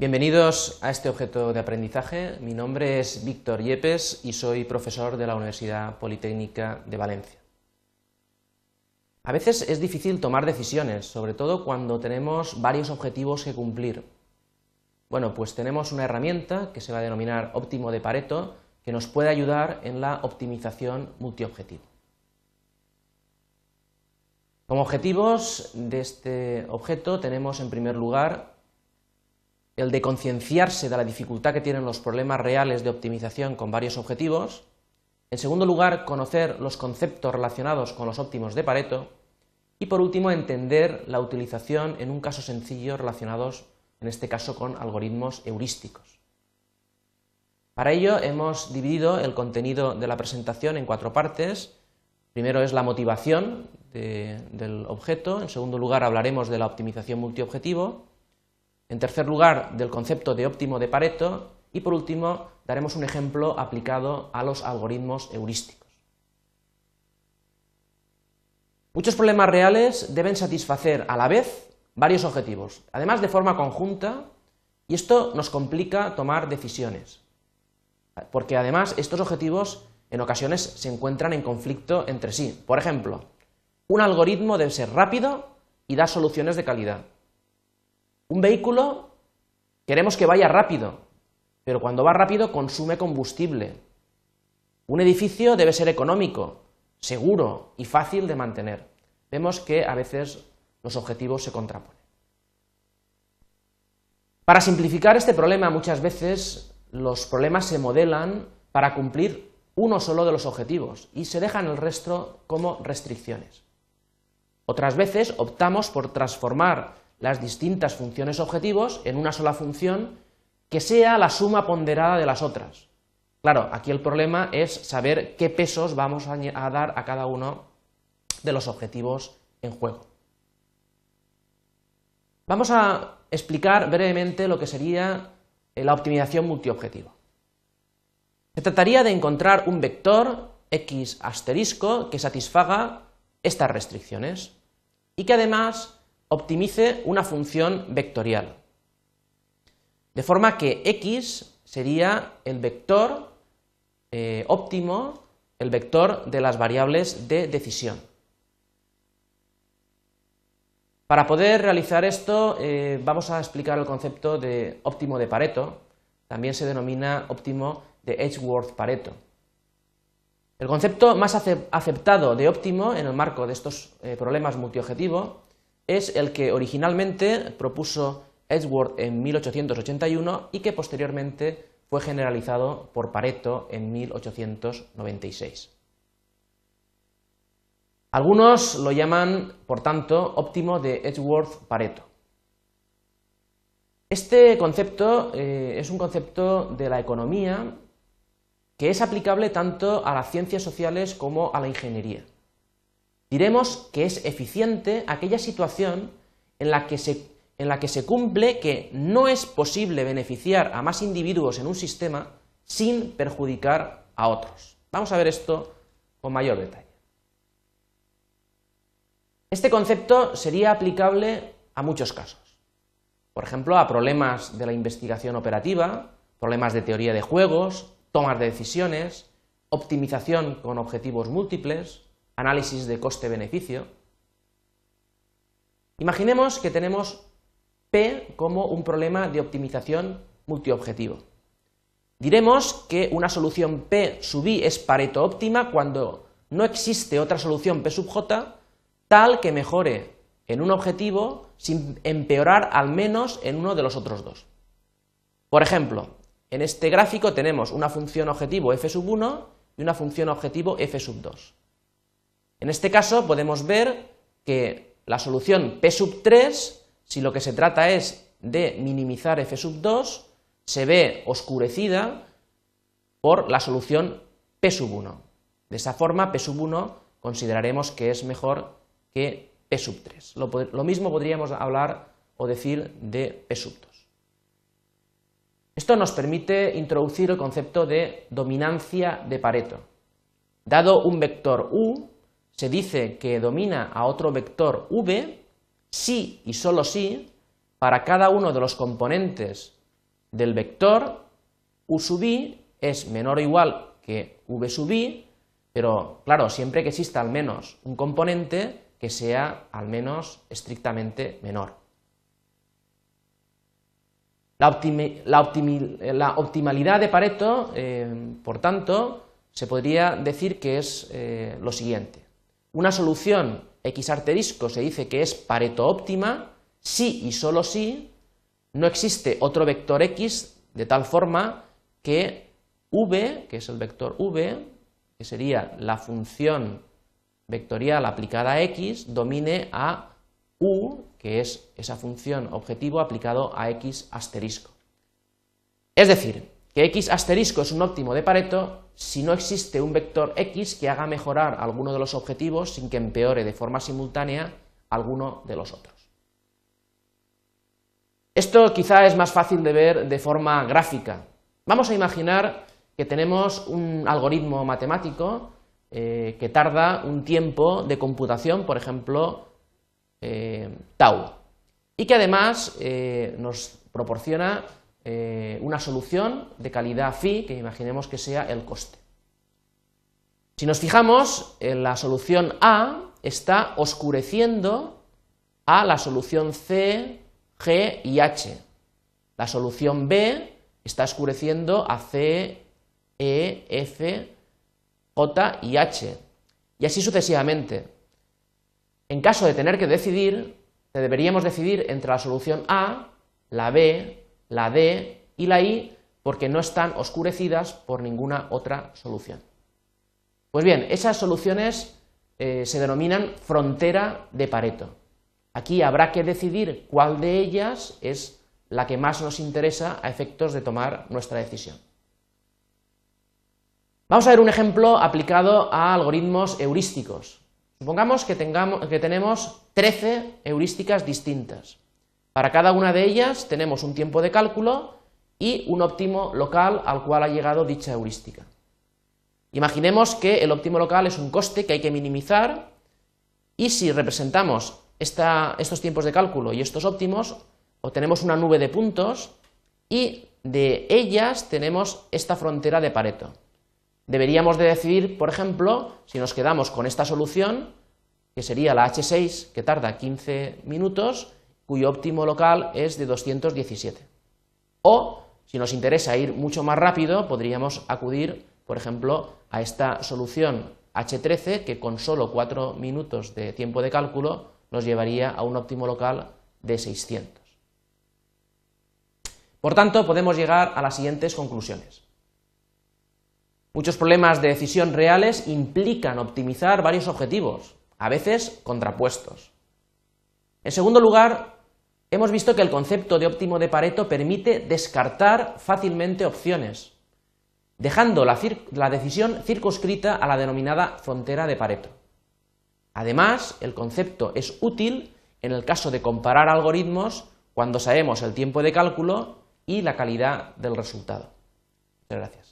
Bienvenidos a este objeto de aprendizaje. Mi nombre es Víctor Yepes y soy profesor de la Universidad Politécnica de Valencia. A veces es difícil tomar decisiones, sobre todo cuando tenemos varios objetivos que cumplir. Bueno, pues tenemos una herramienta que se va a denominar óptimo de Pareto que nos puede ayudar en la optimización multiobjetivo. Como objetivos de este objeto tenemos en primer lugar el de concienciarse de la dificultad que tienen los problemas reales de optimización con varios objetivos. En segundo lugar, conocer los conceptos relacionados con los óptimos de Pareto. Y por último, entender la utilización en un caso sencillo relacionados, en este caso, con algoritmos heurísticos. Para ello hemos dividido el contenido de la presentación en cuatro partes. Primero es la motivación del objeto, en segundo lugar hablaremos de la optimización multiobjetivo, en tercer lugar, del concepto de óptimo de Pareto y por último, daremos un ejemplo aplicado a los algoritmos heurísticos. Muchos problemas reales deben satisfacer a la vez varios objetivos, además de forma conjunta, y esto nos complica tomar decisiones, porque además estos objetivos en ocasiones se encuentran en conflicto entre sí. Por ejemplo, un algoritmo debe ser rápido y dar soluciones de calidad. Un vehículo queremos que vaya rápido, pero cuando va rápido consume combustible. Un edificio debe ser económico, seguro y fácil de mantener. Vemos que a veces los objetivos se contraponen. Para simplificar este problema, muchas veces los problemas se modelan para cumplir uno solo de los objetivos y se dejan el resto como restricciones. Otras veces optamos por transformar las distintas funciones objetivos en una sola función que sea la suma ponderada de las otras. Claro, aquí el problema es saber qué pesos vamos a dar a cada uno de los objetivos en juego. Vamos a explicar brevemente lo que sería la optimización multiobjetivo. Se trataría de encontrar un vector x asterisco que satisfaga estas restricciones y que además optimice una función vectorial. De forma que x sería el vector eh, óptimo, el vector de las variables de decisión. Para poder realizar esto eh, vamos a explicar el concepto de óptimo de Pareto, también se denomina óptimo de Edgeworth-Pareto. El concepto más aceptado de óptimo en el marco de estos eh, problemas multiobjetivos es el que originalmente propuso Edgeworth en 1881 y que posteriormente fue generalizado por Pareto en 1896. Algunos lo llaman, por tanto, óptimo de Edgeworth-Pareto. Este concepto eh, es un concepto de la economía que es aplicable tanto a las ciencias sociales como a la ingeniería. Diremos que es eficiente aquella situación en la que se, en la que se cumple que no es posible beneficiar a más individuos en un sistema sin perjudicar a otros. Vamos a ver esto con mayor detalle. Este concepto sería aplicable a muchos casos. Por ejemplo, a problemas de la investigación operativa, problemas de teoría de juegos, tomas de decisiones, optimización con objetivos múltiples, análisis de coste-beneficio. Imaginemos que tenemos P como un problema de optimización multiobjetivo. Diremos que una solución P sub I es pareto óptima cuando no existe otra solución P sub J tal que mejore en un objetivo sin empeorar al menos en uno de los otros dos. Por ejemplo, en este gráfico tenemos una función objetivo f sub 1 y una función objetivo f sub 2. En este caso podemos ver que la solución P sub 3, si lo que se trata es de minimizar F sub 2, se ve oscurecida por la solución P sub 1. De esa forma, P sub 1 consideraremos que es mejor que P sub 3. Lo, mismo podríamos hablar o decir de P sub 2. Esto nos permite introducir el concepto de dominancia de Pareto. Dado un vector U, se dice que domina a otro vector v si y solo si para cada uno de los componentes del vector u sub i es menor o igual que v sub i, pero claro, siempre que exista al menos un componente que sea al menos estrictamente menor. La, optimalidad de Pareto, eh, por tanto, se podría decir que es eh, lo siguiente. Una solución x arterisco se dice que es Pareto óptima si y solo si no existe otro vector x de tal forma que v, que es el vector v, que sería la función vectorial aplicada a x, domine a u, que es esa función objetivo aplicado a x asterisco. Es decir, que x asterisco es un óptimo de Pareto si no existe un vector x que haga mejorar alguno de los objetivos sin que empeore de forma simultánea alguno de los otros. Esto quizá es más fácil de ver de forma gráfica. Vamos a imaginar que tenemos un algoritmo matemático eh, que tarda un tiempo de computación, por ejemplo, eh, tau, y que además eh, nos proporciona una solución de calidad phi, que imaginemos que sea el coste. Si nos fijamos, en la solución A está oscureciendo a la solución C, G y H. La solución B está oscureciendo a C, E, F, J y H. Y así sucesivamente. En caso de tener que decidir, deberíamos decidir entre la solución A, la B, la D y la I, porque no están oscurecidas por ninguna otra solución. Pues bien, esas soluciones eh, se denominan frontera de Pareto. Aquí habrá que decidir cuál de ellas es la que más nos interesa a efectos de tomar nuestra decisión. Vamos a ver un ejemplo aplicado a algoritmos heurísticos. Supongamos que, que tenemos 13 heurísticas distintas. Para cada una de ellas tenemos un tiempo de cálculo y un óptimo local al cual ha llegado dicha heurística. Imaginemos que el óptimo local es un coste que hay que minimizar y si representamos estos tiempos de cálculo y estos óptimos, obtenemos una nube de puntos y de ellas tenemos esta frontera de Pareto. Deberíamos de decidir, por ejemplo, si nos quedamos con esta solución, que sería la H6, que tarda 15 minutos, cuyo óptimo local es de 217. O, si nos interesa ir mucho más rápido, podríamos acudir, por ejemplo, a esta solución H13, que con solo 4 minutos de tiempo de cálculo nos llevaría a un óptimo local de 600. Por tanto, podemos llegar a las siguientes conclusiones. Muchos problemas de decisión reales implican optimizar varios objetivos, a veces contrapuestos. En segundo lugar, hemos visto que el concepto de óptimo de Pareto permite descartar fácilmente opciones, dejando la, decisión circunscrita a la denominada frontera de Pareto. Además, el concepto es útil en el caso de comparar algoritmos cuando sabemos el tiempo de cálculo y la calidad del resultado. Muchas gracias.